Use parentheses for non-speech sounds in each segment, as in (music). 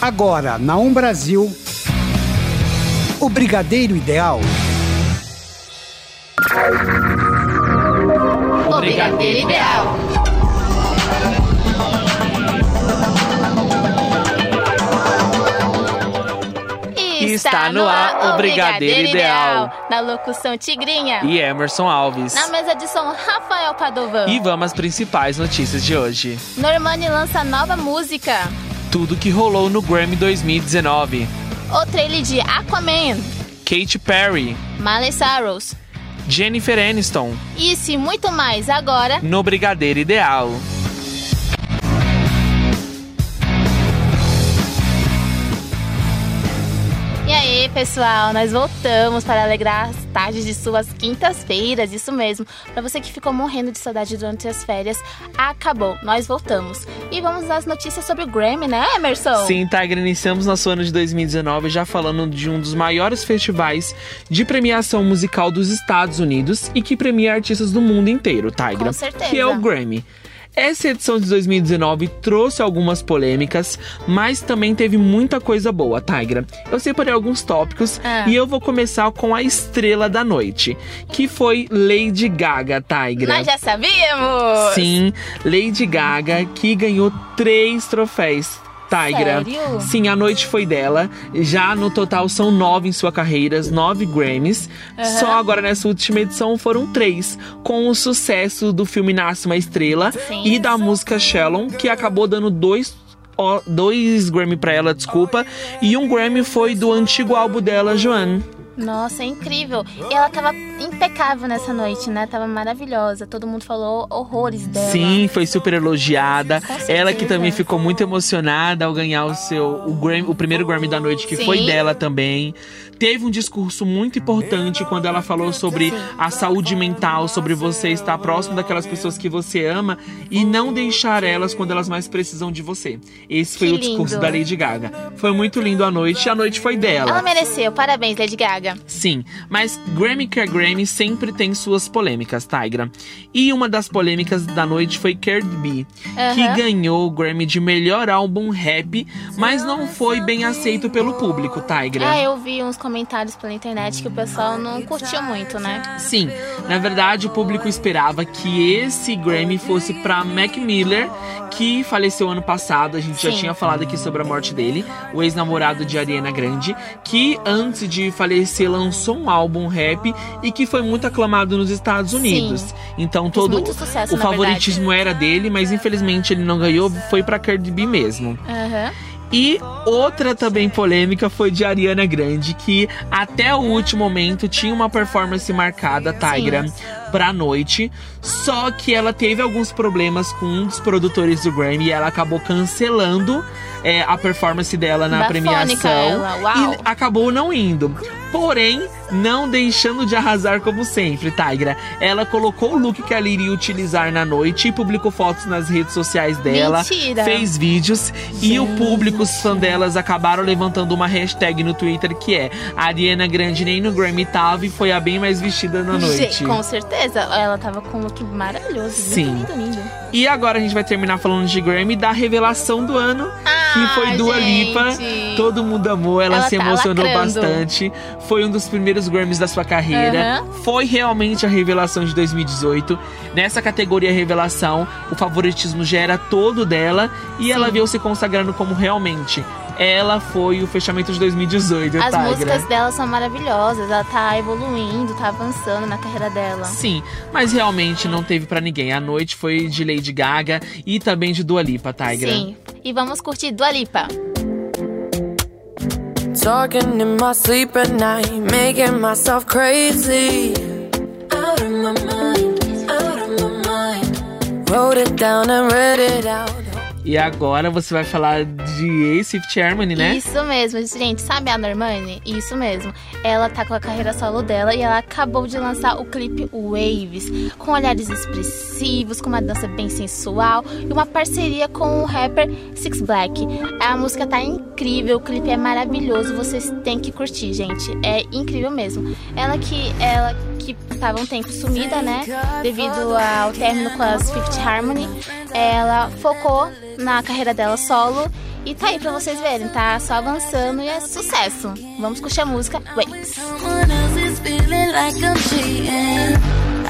Agora, na Um Brasil, o Brigadeiro Ideal. O Brigadeiro Ideal. Está no ar o Brigadeiro Ideal. Na locução Tigrinha. E Emerson Alves. Na mesa de som Rafael Padovan. E vamos às principais notícias de hoje. Normani lança nova música. Tudo que rolou no Grammy 2019. O trailer de Aquaman. Katy Perry. Miley Cyrus. Jennifer Aniston. Isso e muito mais agora. No Brigadeiro Ideal. Pessoal, nós voltamos para alegrar as tardes de suas quintas-feiras, isso mesmo. Para você que ficou morrendo de saudade durante as férias, acabou, nós voltamos. E vamos às notícias sobre o Grammy, né, Emerson? Sim, Tiger, iniciamos nosso ano de 2019 já falando de um dos maiores festivais de premiação musical dos Estados Unidos e que premia artistas do mundo inteiro, Tiger. Com certeza. Que é o Grammy. Essa edição de 2019 trouxe algumas polêmicas, mas também teve muita coisa boa, Tigra. Eu separei alguns tópicos Ah. e eu vou começar com a estrela da noite, que foi Lady Gaga, Tigra. Nós já sabíamos! Sim, Lady Gaga, que ganhou três troféus. Tigra. Sério? Sim, a noite foi dela. Já no total são nove em sua carreira, nove Grammys. Só agora nessa última edição foram três, com o sucesso do filme Nasce uma Estrela Sim. e da música Shalom, que acabou dando dois. Dois Grammy pra ela, desculpa. E um Grammy foi do antigo álbum dela, Joanne. Nossa, é incrível. E ela tava impecável nessa noite, né? Tava maravilhosa. Todo mundo falou horrores dela. Sim, foi super elogiada. Ela que também ficou muito emocionada ao ganhar o seu o, Grammy, o primeiro Grammy da noite, que Sim. foi dela também. Teve um discurso muito importante quando ela falou sobre Sim. a saúde mental, sobre você estar próximo daquelas pessoas que você ama e não deixar elas quando elas mais precisam de você. Esse foi Que o discurso lindo. da Lady Gaga. Foi muito lindo a noite e a noite foi dela. Ela mereceu. Parabéns, Lady Gaga. Sim, mas Grammy que é Grammy sempre tem suas polêmicas, Tigra. E uma das polêmicas da noite foi Cardi B, que Aham. ganhou o Grammy de melhor álbum rap, mas não foi bem aceito pelo público, Tigra. Ah, eu vi uns comentários pela internet que o pessoal não curtiu muito, né? Sim, na verdade o público esperava que esse Grammy fosse pra Mac Miller, que faleceu ano passado. A gente já Sim. tinha falado aqui sobre a morte dele, o ex-namorado de Ariana Grande, que antes de falecer lançou um álbum rap e que foi muito aclamado nos Estados Unidos. Então todo sucesso, o favoritismo era dele, mas infelizmente ele não ganhou, foi pra Cardi B mesmo. Aham. E outra também polêmica foi de Ariana Grande, que até o último momento tinha uma performance marcada, Tigra, pra noite. Só que ela teve alguns problemas com um dos produtores do Grammy e ela acabou cancelando é, a performance dela na Bafônica premiação. E acabou não indo. Porém, não deixando de arrasar como sempre, Tigra. Ela colocou o look que ela iria utilizar na noite e publicou fotos nas redes sociais dela. Mentira. Fez vídeos e o público, os fãs delas, acabaram levantando uma hashtag no Twitter que é Ariana Grande nem no Grammy tava e foi a bem mais vestida na noite. Gente, com certeza. Ela tava com um look maravilhoso. Sim. Lindo, lindo, lindo. E agora a gente vai terminar falando de Grammy da revelação do ano, que Ah, foi Dua Lipa. gente. Todo mundo amou, ela, Ela se tá emocionou lacrando. bastante. Foi um dos primeiros Grammys da sua carreira. Aham. Foi realmente a revelação de 2018. Nessa categoria revelação, o favoritismo já era todo dela e ela veio se consagrando como realmente. Ela foi o fechamento de 2018, As Tigra. músicas dela são maravilhosas. Ela tá evoluindo, tá avançando na carreira dela. Sim, mas realmente não teve pra ninguém. A noite foi de Lady Gaga e também de Dua Lipa, Tigra. Sim. E vamos curtir Dua Lipa. Talking in my sleep at night, making myself crazy. Out of my mind, out of my mind. Wrote it down and read it out. E agora você vai falar de Ace Harmony, né? Isso mesmo, gente. Sabe a Normani? Isso mesmo. Ela tá com a carreira solo dela e ela acabou de lançar o clipe Waves, com olhares expressivos, com uma dança bem sensual e uma parceria com o rapper Six Black. A música tá incrível, o clipe é maravilhoso, vocês têm que curtir, gente. É incrível mesmo. Ela que ela que estava um tempo sumida, né? Devido ao término com as Fifth Harmony, ela focou na carreira dela solo E tá aí pra vocês verem, tá só avançando e é sucesso. Vamos curtir a música Waves.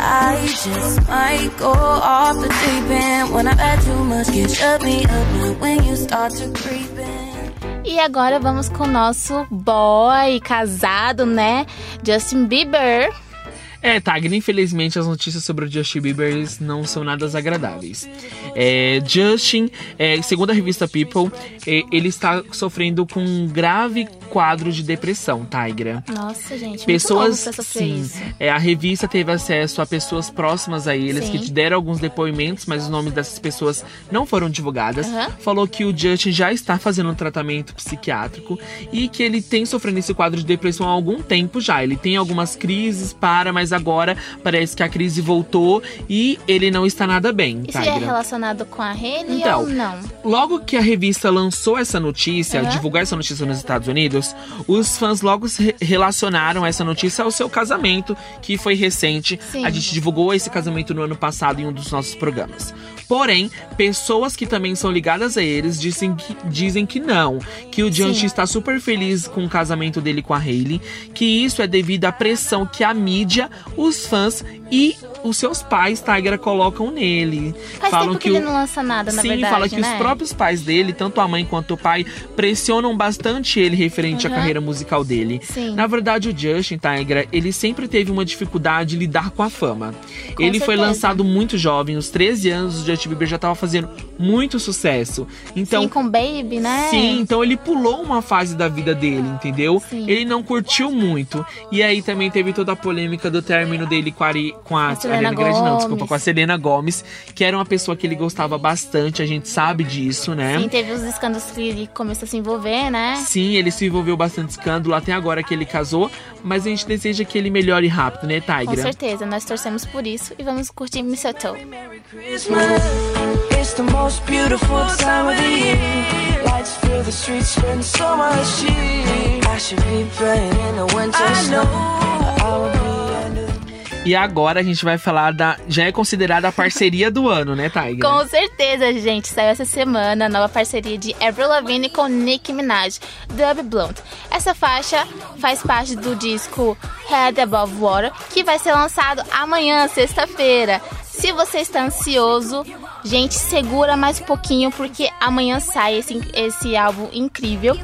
I just might go off the deep end when I've had too much. Shut me up when you start to creep in. E agora vamos com o nosso boy casado, né? Justin Bieber. É, Tagner, infelizmente as notícias sobre o Justin Bieber não são nada agradáveis. É, Justin, é, segundo a revista People, é, ele está sofrendo com um grave quadro de depressão, Tigra. Nossa, gente, Pessoas, sim, é, a revista teve acesso a pessoas próximas a eles Sim. que te deram alguns depoimentos, mas os nomes dessas pessoas não foram divulgadas. Aham. Falou que o Justin já está fazendo um tratamento psiquiátrico e que ele tem sofrendo esse quadro de depressão há algum tempo já. Ele tem algumas crises, para, mas agora parece que a crise voltou e ele não está nada bem, Isso é Tigra. relacionado com a Hailey Então, ou não? Logo que a revista lançou essa notícia, Aham. divulgar essa notícia nos Estados Unidos, os fãs logo re- relacionaram essa notícia ao seu casamento, que foi recente. Sim. A gente divulgou esse casamento no ano passado em um dos nossos programas. Porém, pessoas que também são ligadas a eles dizem que, dizem que não, que o Justin está super feliz com o casamento dele com a Hailey, que isso é devido à pressão que a mídia, os fãs e os seus pais, Tigra, colocam nele. Faz tempo que, o- ele não lança nada, na Sim, verdade, fala que né? os próprios pais dele, tanto a mãe quanto o pai, pressionam bastante ele referente Uhum. carreira musical dele. Sim. Na verdade, o Justin Tigra, ele sempre teve uma dificuldade de lidar com a fama. Com ele foi certeza. lançado muito jovem, aos 13 anos, o Justin Bieber já estava fazendo muito sucesso. Então, Sim, com Baby, né? Sim, então ele pulou uma fase da vida dele, entendeu? Sim. Ele não curtiu muito. E aí também teve toda a polêmica do término dele com a, Ari, com a, A Selena Ariana Grande, não, desculpa, com a Selena Gomes, que era uma pessoa que ele gostava bastante, a gente sabe disso, né? Sim, teve os escândalos que ele começou a se envolver, né? Sim, ele se envolveu bastante escândalo até agora que ele casou, mas a gente deseja que ele melhore rápido, né, Com Tigra? certeza, nós torcemos por isso e vamos curtir Mistletoe. Christmas. It's the most beautiful time of the year. Lights fill the streets, spend so much cheer. I E agora a gente vai falar da. Já é considerada a parceria do ano, né, Tigra? Com certeza, gente. Saiu essa semana a nova parceria de Avril Lavigne com Nicki Minaj, Dub Blunt. Essa faixa faz parte do disco Head Above Water, que vai ser lançado amanhã, sexta-feira. Se você está ansioso, gente, segura mais um pouquinho, porque amanhã sai esse, esse álbum incrível.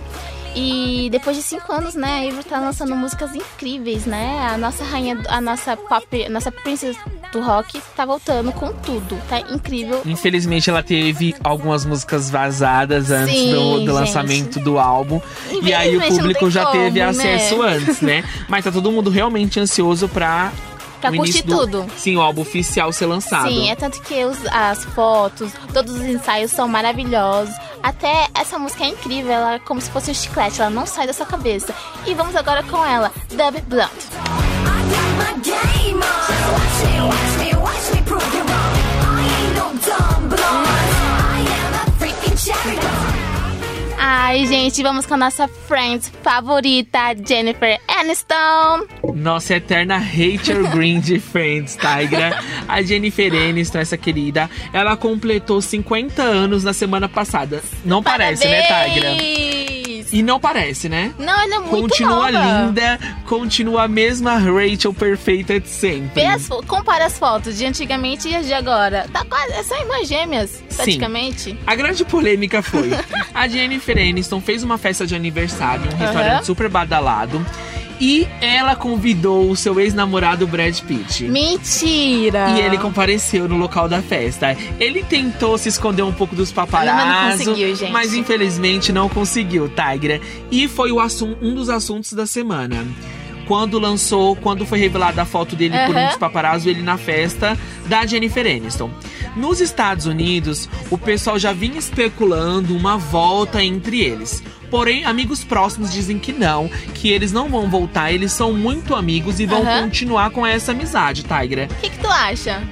E depois de cinco anos, né, a Avril tá lançando músicas incríveis, né? A nossa rainha, a nossa pop, a nossa princesa do rock tá voltando com tudo. Tá incrível. Infelizmente ela teve algumas músicas vazadas antes Sim, do, do lançamento do álbum. E aí o público já como, teve né? acesso antes, né? Mas tá todo mundo realmente ansioso pra. Pra o curtir do- tudo. Sim, o álbum oficial ser lançado. Sim, é tanto que os- as fotos, todos os ensaios são maravilhosos. Até essa música é incrível, ela é como se fosse um chiclete, ela não sai da sua cabeça. E vamos agora com ela, Dub Blunt. my gente, vamos com a nossa friend favorita, Jennifer Aniston. Nossa eterna hater green de Friends, Tigra. A Jennifer Aniston, essa querida, ela completou 50 anos na semana passada. Não parece, né, Tigra? E não parece, né? Não, ela é muito continua nova. linda, continua a mesma Rachel perfeita de sempre. Vê as, compara as fotos de antigamente e as de agora. Tá quase, é só irmãs gêmeas, praticamente. A grande polêmica foi: (laughs) a Jennifer Aniston fez uma festa de aniversário, um restaurante super badalado. E ela convidou o seu ex-namorado Brad Pitt. Mentira! E ele compareceu no local da festa. Ele tentou se esconder um pouco dos paparazzi, Mas não conseguiu, gente. mas infelizmente não conseguiu, Tigra. E foi um dos assuntos da semana. Quando lançou, quando foi revelada a foto dele por um dos paparazzi, ele na festa da Jennifer Aniston. Nos Estados Unidos, o pessoal já vinha especulando uma volta entre eles. Porém, amigos próximos dizem que não, que eles não vão voltar, eles são muito amigos e vão Aham. continuar com essa amizade, Tigra. O que, que tu acha?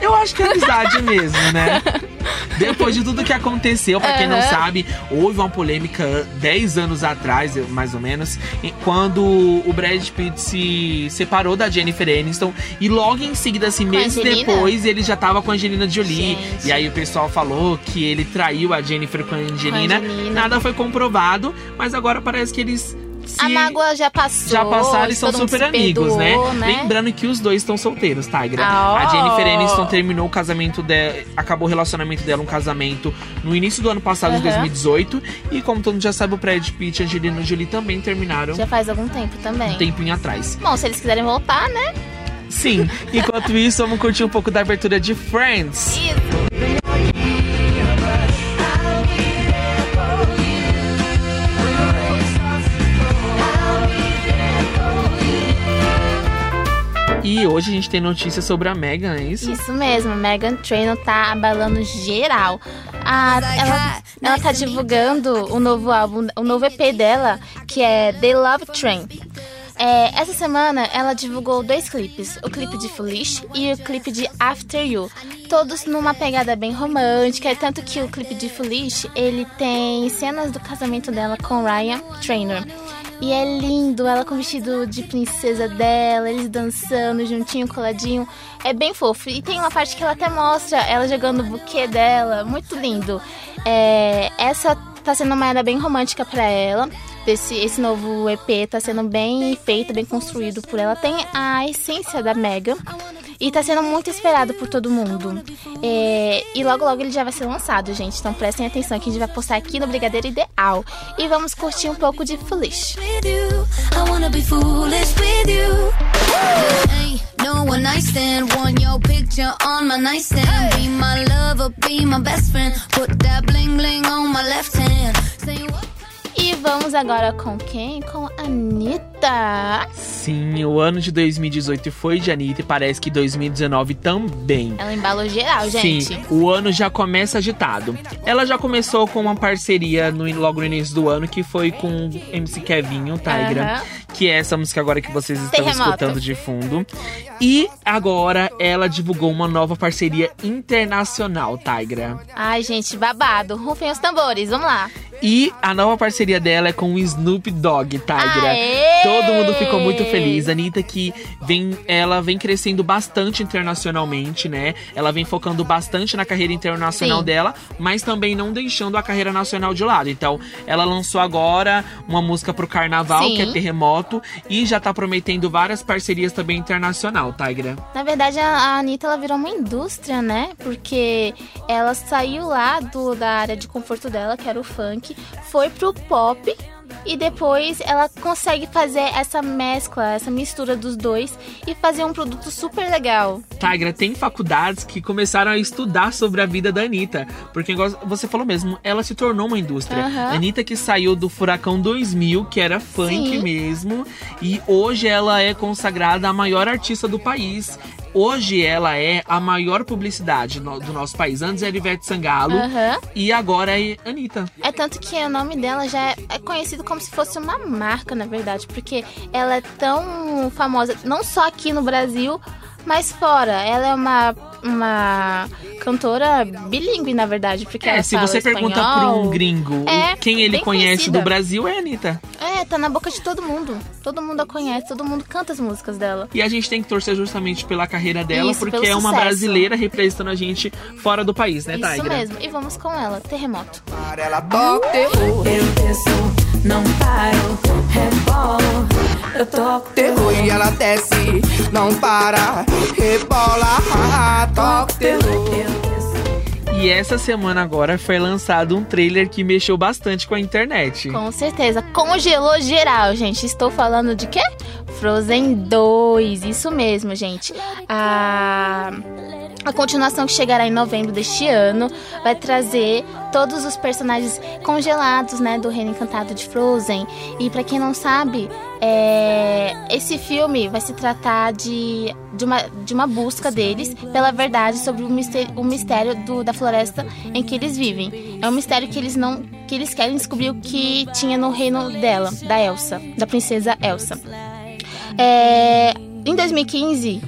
Eu acho que é amizade mesmo, né? (laughs) Depois de tudo que aconteceu, pra quem não sabe, houve uma polêmica 10 anos atrás, mais ou menos, quando o Brad Pitt se separou da Jennifer Aniston e logo em seguida, assim, a meses depois, ele já tava com a Angelina Jolie. Gente. E aí o pessoal falou que ele traiu a Jennifer com a Angelina. Angelina. Nada foi comprovado, mas agora parece que eles se A mágoa já passou. já passaram e são super amigos, perdoou, né? Lembrando que os dois estão solteiros, Tigra. Ah, A ó. Jennifer Aniston terminou o casamento dela, acabou o relacionamento dela, um casamento no início do ano passado, de Aham. 2018. E como todo mundo já sabe, o Brad Pitt e a Angelina Jolie também terminaram Já faz algum tempo também. um tempinho atrás. Bom, se eles quiserem voltar, né? Sim, enquanto isso, vamos curtir um pouco da abertura de Friends. Isso. E hoje a gente tem notícia sobre a Megan, é isso? Isso mesmo, Megan Trainor tá abalando geral. A- ela, ela tá divulgando o novo álbum, o novo EP dela, que é The Love Train. É, essa semana ela divulgou dois clipes, o clipe de Foolish e o clipe de After You, todos numa pegada bem romântica, tanto que o clipe de Foolish ele tem cenas do casamento dela com Ryan Trainor. E é lindo, ela com o vestido de princesa dela, eles dançando juntinho, coladinho. É bem fofo. E tem uma parte que ela até mostra ela jogando o buquê dela. Muito lindo. É, essa tá sendo uma era bem romântica pra ela. Esse, esse novo EP tá sendo bem feito, bem construído por ela. Tem a essência da Megan. E tá sendo muito esperado por todo mundo. É, e logo logo ele já vai ser lançado, gente. Então prestem atenção que a gente vai postar aqui no Brigadeiro Ideal. E vamos curtir um pouco de Foolish. no one. Want your picture on my nightstand. Be my lover, be my best friend. Put that bling bling on my left hand. Say what? E vamos agora com quem? Com a Anitta. Sim, o ano de 2018 foi de Anitta e parece que 2019 também. Ela embalou geral, gente. Sim, o ano já começa agitado. Ela já começou com uma parceria no, logo no início do ano, que foi com o MC Kevinho, Tigra. Aham. Que é essa música agora que vocês estão Terremoto. escutando de fundo. E agora ela divulgou uma nova parceria internacional, Tigra. Ai, gente, babado. Rufem os tambores, vamos lá. E a nova parceria dela é com o Snoop Dogg, Tigra. Aê! Todo mundo ficou muito feliz. A Anitta que vem, ela vem crescendo bastante internacionalmente, né? Ela vem focando bastante na carreira internacional Sim. dela, mas também não deixando a carreira nacional de lado. Então, ela lançou agora uma música pro carnaval, Sim. que é Terremoto, e já tá prometendo várias parcerias também internacional, Tigra. Na verdade, a a Anitta ela virou uma indústria, né? Porque ela saiu lá do, da área de conforto dela, que era o funk, foi pro pop. E depois ela consegue fazer essa mescla, essa mistura dos dois e fazer um produto super legal. Tigra, tem faculdades que começaram a estudar sobre a vida da Anitta. Porque, você falou mesmo, ela se tornou uma indústria. A Anitta que saiu do Furacão 2000, que era funk Sim. mesmo. E hoje ela é consagrada a maior artista do país. Hoje ela é a maior publicidade no- do nosso país. Antes era Ivete Sangalo Aham. e agora é Anitta. É tanto que o nome dela já é, é como se fosse uma marca, na verdade, porque ela é tão famosa, não só aqui no Brasil, mas fora. Ela é uma, uma cantora bilíngue, na verdade, porque É, ela se fala você pergunta pra espanhol. um gringo É, quem ele conhece conhecida. do Brasil, é a Anitta. É, tá na boca de todo mundo. Todo mundo a conhece, todo mundo canta as músicas dela. E a gente tem que torcer justamente pela carreira dela, Isso, porque é uma sucesso. brasileira representando a gente fora do país, né, Isso Tigra? mesmo. E vamos com ela, Terremoto. Ela toca terror, Eu desço, não paro, rebolo. Eu toco terror e ela desce, não para, rebola, ah, toca terror. E essa semana agora foi lançado um trailer que mexeu bastante com a internet. Com certeza. Congelou geral, gente. Estou falando de quê? Frozen 2. Isso mesmo, gente. A. A continuação que chegará em novembro deste ano vai trazer todos os personagens congelados, né, do Reino Encantado de Frozen. E pra quem não sabe, é, esse filme vai se tratar de, de, uma, de uma busca deles pela verdade sobre o mistério, o mistério do, da floresta em que eles vivem. É um mistério que eles não que eles querem descobrir o que tinha no reino dela, da Elsa, da princesa Elsa. É, em 2015,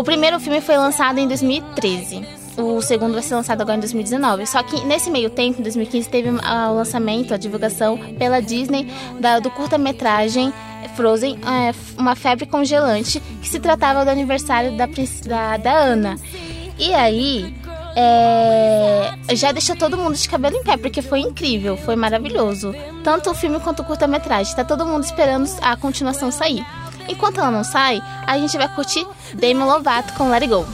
O primeiro filme foi lançado em 2013. O segundo vai ser lançado agora em 2019. Só que nesse meio tempo, em 2015, teve ah, o lançamento, a divulgação pela Disney da- do curta-metragem Frozen, é, uma febre congelante, que se tratava do aniversário da, da, da Ana. E aí, é, já deixou todo mundo de cabelo em pé, porque foi incrível, foi maravilhoso. Tanto o filme quanto o curta-metragem. Tá todo mundo esperando a continuação sair. Enquanto ela não sai, a gente vai curtir Demi Lovato com Let It Go.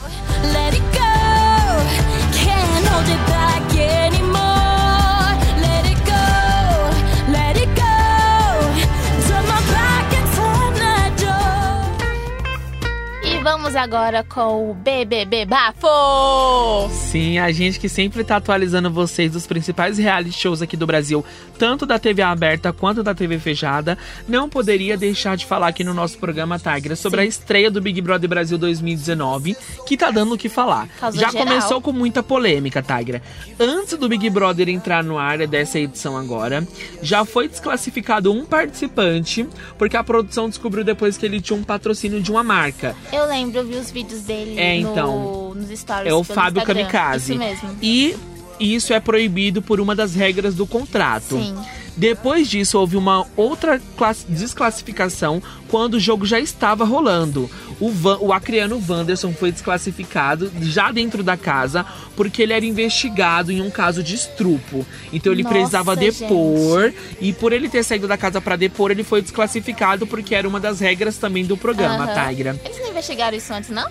Vamos agora com o BBB Bafo! Sim, a gente que sempre tá atualizando vocês dos principais reality shows aqui do Brasil, tanto da TV aberta quanto da TV fechada, não poderia deixar de falar aqui no nosso programa Tigra sobre a estreia do Big Brother Brasil 2019, que tá dando o que falar. Já geral. começou com muita polêmica, Tigra. Antes do Big Brother entrar no ar dessa edição agora, já foi desclassificado um participante, porque a produção descobriu depois que ele tinha um patrocínio de uma marca. Eu lembro, eu vi os vídeos dele É, no- então, nos stories. É o Fábio Instagram. Kamikaze. Isso mesmo. E isso é proibido por uma das regras do contrato. Sim. Depois disso, houve uma outra class- desclassificação quando o jogo já estava rolando. O, Van- o acriano Wanderson foi desclassificado já dentro da casa porque ele era investigado em um caso de estrupo. Então ele Nossa, precisava depor e por ele ter saído da casa para depor, ele foi desclassificado porque era uma das regras também do programa, Aham. Tigra. Eles não investigaram isso antes, não?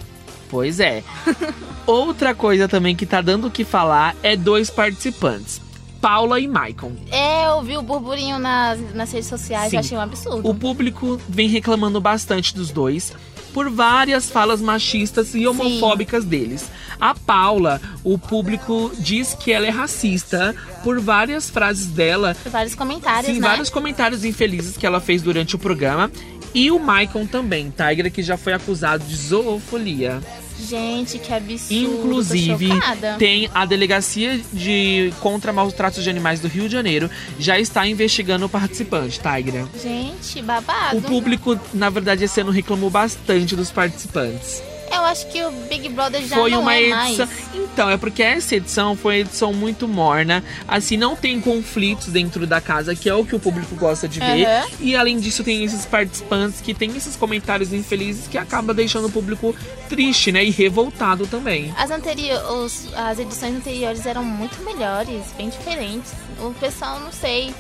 Pois é. (laughs) Outra coisa também que tá dando o que falar é dois participantes. Paula e Maicon. É, eu vi o burburinho nas, nas redes sociais, Sim. eu achei um absurdo. O público vem reclamando bastante dos dois por várias falas machistas e homofóbicas deles. A Paula, o público diz que ela é racista por várias frases dela, Vários comentários, sim, né? vários comentários infelizes que ela fez durante o programa. E o Maicon também, Tigra, que já foi acusado de zoofolia. Gente, que absurdo. Inclusive, tem a Delegacia de Contra Maus Tratos de Animais do Rio de Janeiro já está investigando o participante, Tigra. Gente, babado. O público, na verdade, esse ano reclamou bastante dos participantes. Eu acho que o Big Brother já foi não uma é edição. mais. Então, é porque essa edição foi uma edição muito morna. Assim, não tem conflitos dentro da casa, que é o que o público gosta de ver. Aham. E além disso, tem esses participantes que tem esses comentários infelizes que acaba deixando o público triste, né? E revoltado também. As, anteri- os- as edições anteriores eram muito melhores, bem diferentes. O pessoal, não sei.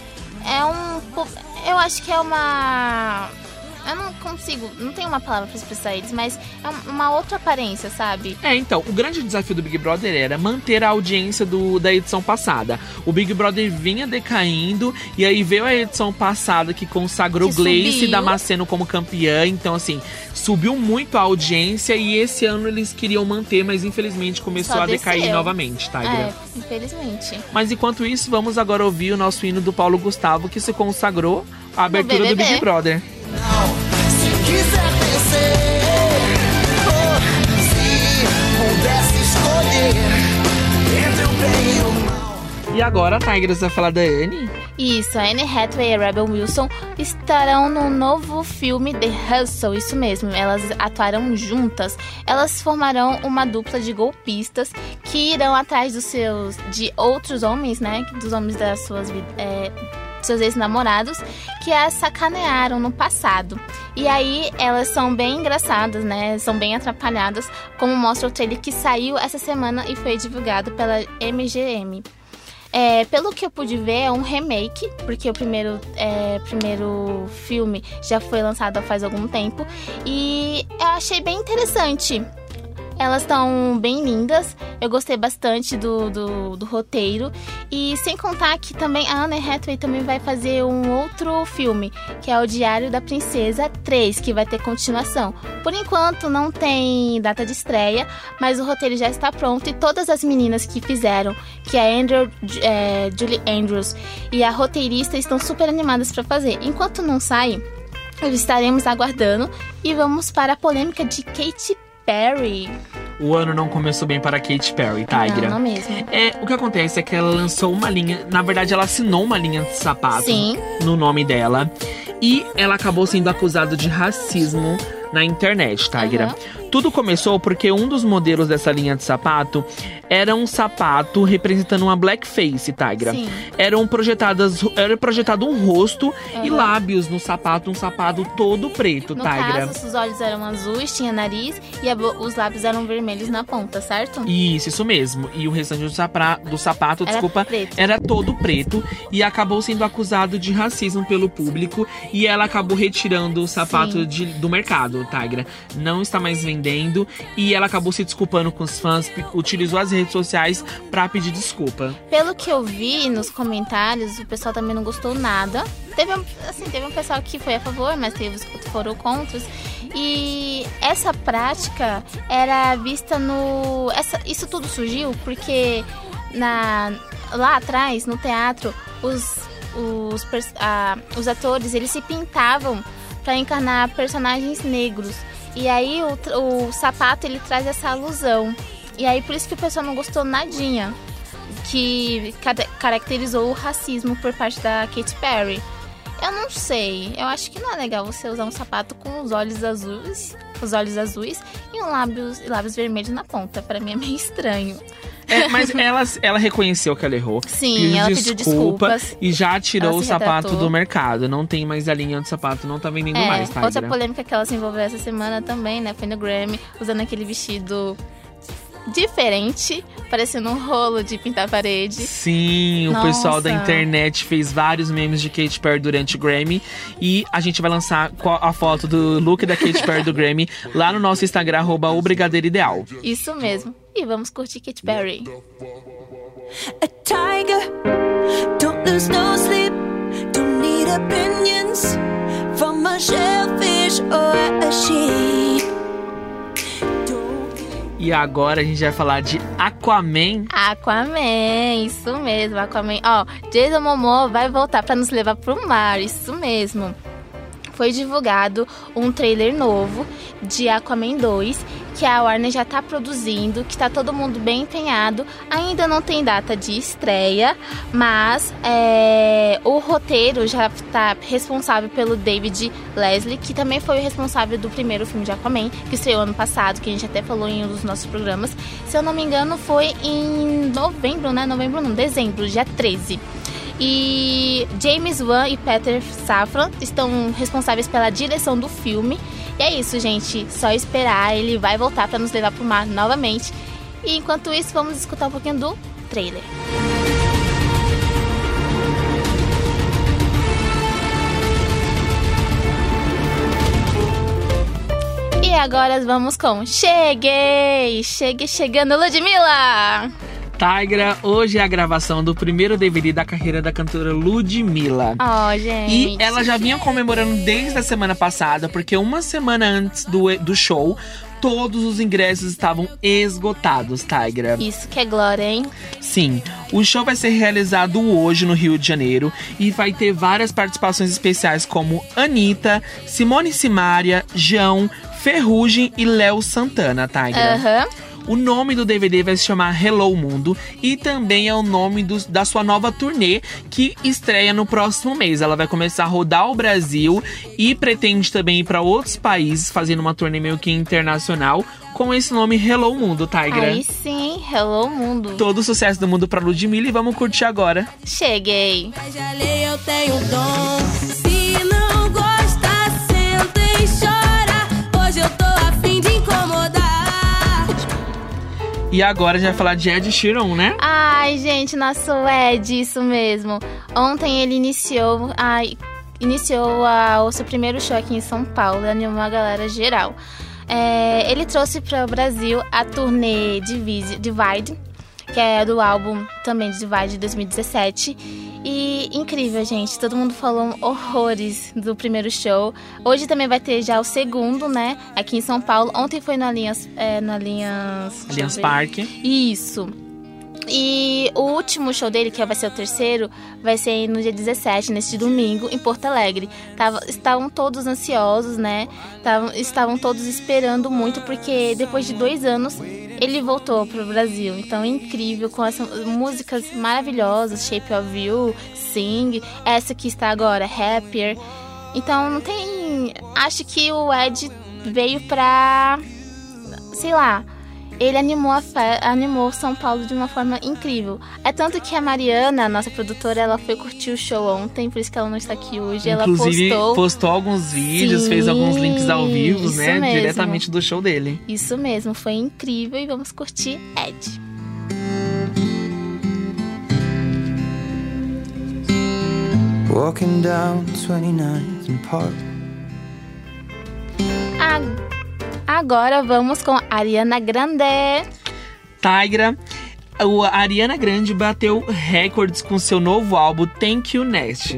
É um. Eu acho que é uma. Eu não consigo, não tenho uma palavra pra expressar eles, mas é um- uma outra aparência, sabe? É, então, o grande desafio do Big Brother era manter a audiência do, da edição passada. O Big Brother vinha decaindo, e aí veio a edição passada que consagrou Que Gleice. Damasceno como campeã. Então, assim, subiu muito a audiência e esse ano eles queriam manter, mas infelizmente começou Só a decair desceu. novamente, tá? É, infelizmente. Mas enquanto isso, vamos agora ouvir o nosso hino do Paulo Gustavo, que se consagrou à abertura do. Big Brother. Oh, e o mal. E agora vai falar da Anne. Isso, a Anne Hathaway e a Rebel Wilson estarão no novo filme The Hustle, isso mesmo, elas atuarão juntas. Elas formarão uma dupla de golpistas que irão atrás dos seus de outros homens, né, dos homens das suas é, seus ex-namorados que as sacanearam no passado. E aí elas são bem engraçadas, né? São bem atrapalhadas, como mostra o trailer que saiu essa semana e foi divulgado pela MGM. É, pelo que eu pude ver, é um remake, porque o primeiro, é, primeiro filme já foi lançado faz algum tempo. E eu achei bem interessante. Elas estão bem lindas, eu gostei bastante do, do, do roteiro. E sem contar que também a Anne Hathaway também vai fazer um outro filme, que é o Diário da Princesa 3, que vai ter continuação. Por enquanto não tem data de estreia, mas o roteiro já está pronto e todas as meninas que fizeram, que é a Andrew, é, Julie Andrews e a roteirista estão super animadas para fazer. Enquanto não sai, estaremos aguardando e vamos para a polêmica de Katy Perry. O ano não começou bem para Katy Perry, Tigra. Não, não mesmo. É, o que acontece é que ela lançou uma linha, na verdade ela assinou uma linha de sapato Sim. no nome dela e ela acabou sendo acusada de racismo na internet, Tigra. Tudo começou porque um dos modelos dessa linha de sapato era um sapato representando uma blackface, Tigra. Sim. Eram projetadas, era projetado um rosto e Aham. lábios no sapato, um sapato todo preto, No Tigra. caso, os olhos eram azuis, tinha nariz e os lábios eram vermelhos na ponta, certo? Isso, isso mesmo. E o restante do, sapra- do sapato, Era desculpa, preto. era todo preto e acabou sendo acusado de racismo pelo público e ela acabou retirando o sapato de- do mercado, Tigra. Não está mais vendendo e ela acabou se desculpando com os fãs, utilizou as redes sociais pra pedir desculpa. Pelo que eu vi nos comentários, o pessoal também não gostou nada. Teve um, assim, teve um pessoal que foi a favor, mas teve os que foram contra. E essa prática era vista no. Essa, isso tudo surgiu porque na, lá atrás, no teatro, os, os, ah, os atores eles se pintavam para encarnar personagens negros. E aí o, o sapato ele traz essa alusão. E aí por isso que o pessoal não gostou nadinha que caracterizou o racismo por parte da Katy Perry. Eu não sei, eu acho que não é legal você usar um sapato com os olhos azuis, os olhos azuis e um lábios, lábios vermelhos na ponta. Pra mim é meio estranho. É, mas (laughs) ela, ela reconheceu que ela errou. Sim, ela pediu desculpas. E já tirou o sapato retratou. do mercado. Não tem mais a linha de sapato, não tá vendendo É, mais, Tigra. outra polêmica que ela se envolveu essa semana também, né? Foi no Grammy, usando aquele vestido diferente, parecendo um rolo de pintar parede. Sim, o pessoal da Nossa. internet fez vários memes de Katy Perry durante o Grammy. E a gente vai lançar a foto do look da Katy Perry do Grammy lá no nosso Instagram, arroba o Brigadeiro Ideal. Isso mesmo. E vamos curtir Katy Perry. a tiger. Don't lose no sleep. Don't need opinions from a shellfish or a sheep. E agora a gente vai falar de Aquaman. Aquaman, isso mesmo, Aquaman. Ó, Jason Momoa vai voltar pra nos levar pro mar, isso mesmo. Foi divulgado um trailer novo de Aquaman 2, que a Warner já tá produzindo, que tá todo mundo bem empenhado. Ainda não tem data de estreia, mas é, o roteiro já tá responsável pelo David Leslie, que também foi o responsável do primeiro filme de Aquaman, que estreou ano passado, que a gente até falou em um dos nossos programas. Se eu não me engano, foi em novembro, né? Novembro não, dezembro, dia 13. E James Wan e Peter Safran estão responsáveis pela direção do filme. E é isso, gente. Só esperar, ele vai voltar para nos levar pro mar novamente. E enquanto isso, vamos escutar um pouquinho do trailer. E agora vamos com Cheguei! Cheguei chegando, Ludmilla! Tigra, hoje é a gravação do primeiro DVD da carreira da cantora Ludmilla. Ó, gente. E ela já vinha comemorando desde a semana passada, porque uma semana antes do, do show, todos os ingressos estavam esgotados, Tigra. Isso que é glória, hein? Sim, o show vai ser realizado hoje no Rio de Janeiro e vai ter várias participações especiais como Anitta, Simone Simaria, João, Ferrugem e Léo Santana, Tigra. Aham. O nome do DVD vai se chamar Hello Mundo e também é o nome dos- da sua nova turnê que estreia no próximo mês. Ela vai começar a rodar o Brasil e pretende também ir para outros países, fazendo uma turnê meio que internacional com esse nome Hello Mundo, Tigra. Aí sim, hello mundo. Todo o sucesso do mundo pra Ludmilla e vamos curtir agora. Cheguei. Já lei, eu tenho dom. E agora a gente vai falar de Ed Sheeran, né? Ai, gente, nosso Ed, isso mesmo. Ontem ele iniciou, ai, iniciou a- o seu primeiro show aqui em São Paulo, animou a galera geral. É, ele trouxe para o Brasil a turnê Divide, Divide, que é do álbum também de Divide de 2017. E incrível, gente. Todo mundo falou horrores do primeiro show. Hoje também vai ter já o segundo, né? Aqui em São Paulo. Ontem foi no Allianz. É, no Allianz. Allianz. Parque. Isso. E o último show dele, que vai ser o terceiro, vai ser no dia 17, neste domingo, em Porto Alegre. Tava, estavam todos ansiosos, né? Tavam, estavam todos esperando muito, porque depois de dois anos ele voltou pro Brasil. Então é incrível, com essas músicas maravilhosas, Shape of You, Sing, essa que está agora, Happier. Então não tem. Acho que o Ed veio pra sei lá, ele animou, a fe... animou São Paulo de uma forma incrível. É tanto que a Mariana, a nossa produtora, ela foi curtir o show ontem, por isso que ela não está aqui hoje. Inclusive, ela postou. postou alguns vídeos, Sim, fez alguns links ao vivo, né? mesmo. Diretamente do show dele. Isso mesmo, foi incrível e vamos curtir Ed. Walking down 29th and Park. A- Agora vamos com Ariana Grande. Tigra. A Ariana Grande bateu recordes com seu novo álbum Thank You Next.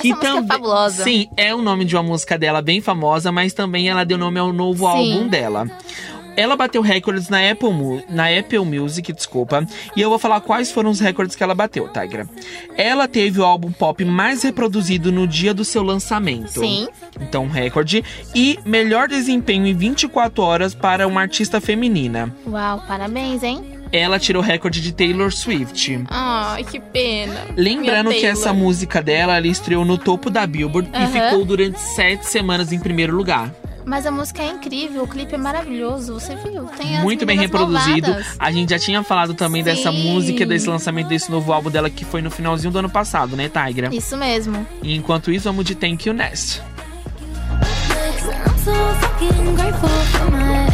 Que música é também- fabulosa. Sim, é o nome de uma música dela bem famosa, mas também ela deu nome ao novo Sim. álbum dela. Ela bateu recordes na Apple, na Apple Music, desculpa, e eu vou falar quais foram os recordes que ela bateu, Tigra. Ela teve o álbum pop mais reproduzido no dia do seu lançamento. Sim. Então, recorde. E melhor desempenho em 24 horas para uma artista feminina. Uau, parabéns, hein? Ela tirou o recorde de Taylor Swift. Ai, que pena. Lembrando que essa música dela, ela estreou no topo da Billboard e ficou durante sete semanas em primeiro lugar. Mas a música é incrível, o clipe é maravilhoso, você viu? Tem as Muito bem reproduzido. malvadas. A gente já tinha falado também dessa Sim. música, desse lançamento desse novo álbum dela, que foi no finalzinho do ano passado, né, Tigra? Isso mesmo. E enquanto isso, vamos de Thank You Next. I'm so fucking grateful for my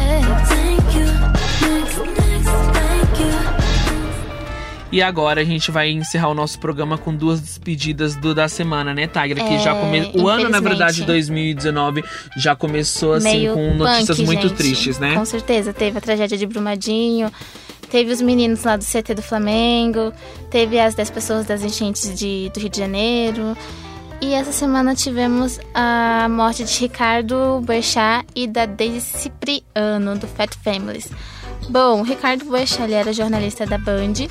E agora a gente vai encerrar o nosso programa com duas despedidas do, da semana, né, Tigra? Que É, já come... O ano, na verdade, 2019, já começou assim com notícias punk, muito gente. tristes, né? Com certeza. Teve a tragédia de Brumadinho, teve os meninos lá do CT do Flamengo, teve as 10 pessoas das enchentes de, do Rio de Janeiro. E essa semana tivemos a morte de Ricardo Boechat e da Daisy Cipriano, do Fat Families. Bom, Ricardo Boechat ele era jornalista da Band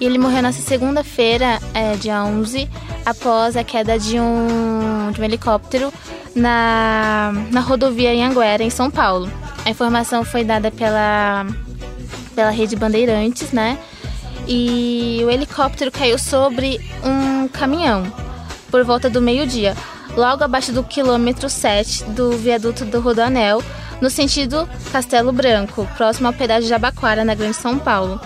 e ele morreu nessa segunda-feira, é, dia 11, após a queda de um, de um helicóptero na, na rodovia em Anguera, em São Paulo. A informação foi dada pela, pela rede Bandeirantes, né? E o helicóptero caiu sobre um caminhão por volta do meio-dia, logo abaixo do quilômetro 7 do viaduto do Rodoanel, no sentido Castelo Branco, próximo ao pedágio de Abaquara, na Grande São Paulo.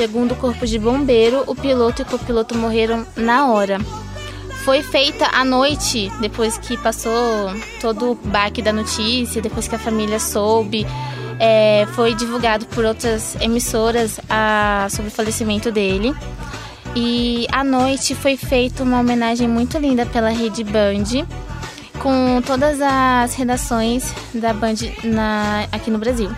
Segundo o Corpo de Bombeiro, o piloto e o copiloto morreram na hora. Foi feita à noite, depois que passou todo o baque da notícia, depois que a família soube. é, foi divulgado por outras emissoras a, sobre o falecimento dele. E à noite foi feita uma homenagem muito linda pela Rede Band, com todas as redações da Band na- aqui no Brasil.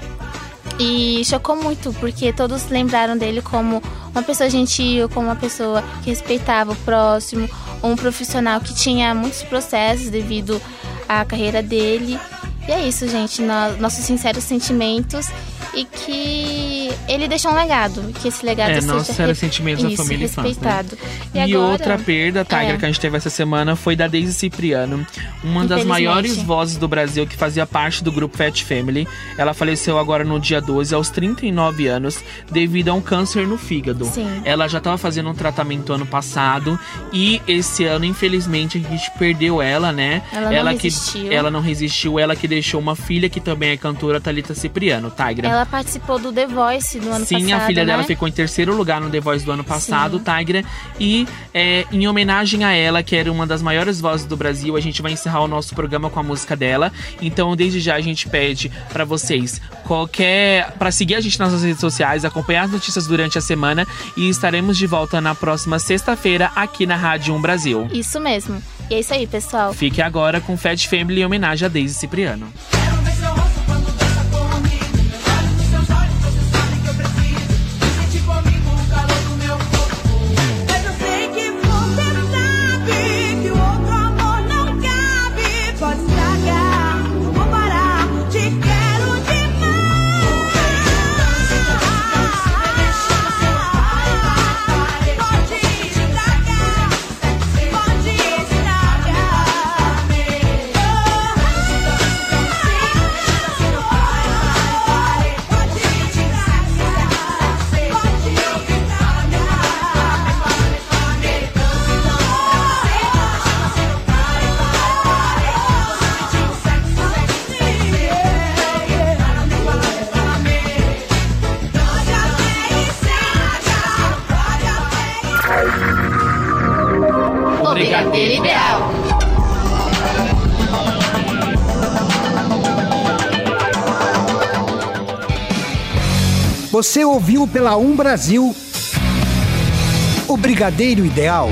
E chocou muito, porque todos lembraram dele como uma pessoa gentil, como uma pessoa que respeitava o próximo, um profissional que tinha muitos processos devido à carreira dele. E é isso, gente, no- nossos sinceros sentimentos e que ele deixou um legado, que esse legado É, seja nossos sérios sentimentos da isso, família e fãs, né? respeitado. E, agora- outra perda, Tiger, É. que a gente teve essa semana foi da Daisy Cipriano, uma das maiores vozes do Brasil que fazia parte do grupo Fat Family. Ela faleceu agora no dia 12, aos 39 anos, devido a um câncer no fígado. Sim. Ela já estava fazendo um tratamento ano passado e esse ano, infelizmente, a gente perdeu ela, né? Ela não que resistiu. ela não resistiu, ela que deixou uma filha que também é cantora, Thalita Cipriano, Tigra. Ela participou do The Voice no ano Sim, passado. a filha dela né? ficou em terceiro lugar no The Voice do ano passado, Sim. Tigra. E é, em homenagem a ela, que era uma das maiores vozes do Brasil, a gente vai encerrar o nosso programa com a música dela. Então, desde já, a gente pede pra vocês qualquer. para seguir a gente nas nossas redes sociais, acompanhar as notícias durante a semana. E estaremos de volta na próxima sexta-feira aqui na Rádio 1 Brasil. Isso mesmo. E é isso aí, pessoal. Fique agora com Fat Family em homenagem a Daisy Cipriano. Você ouviu pela Um Brasil o Brigadeiro Ideal.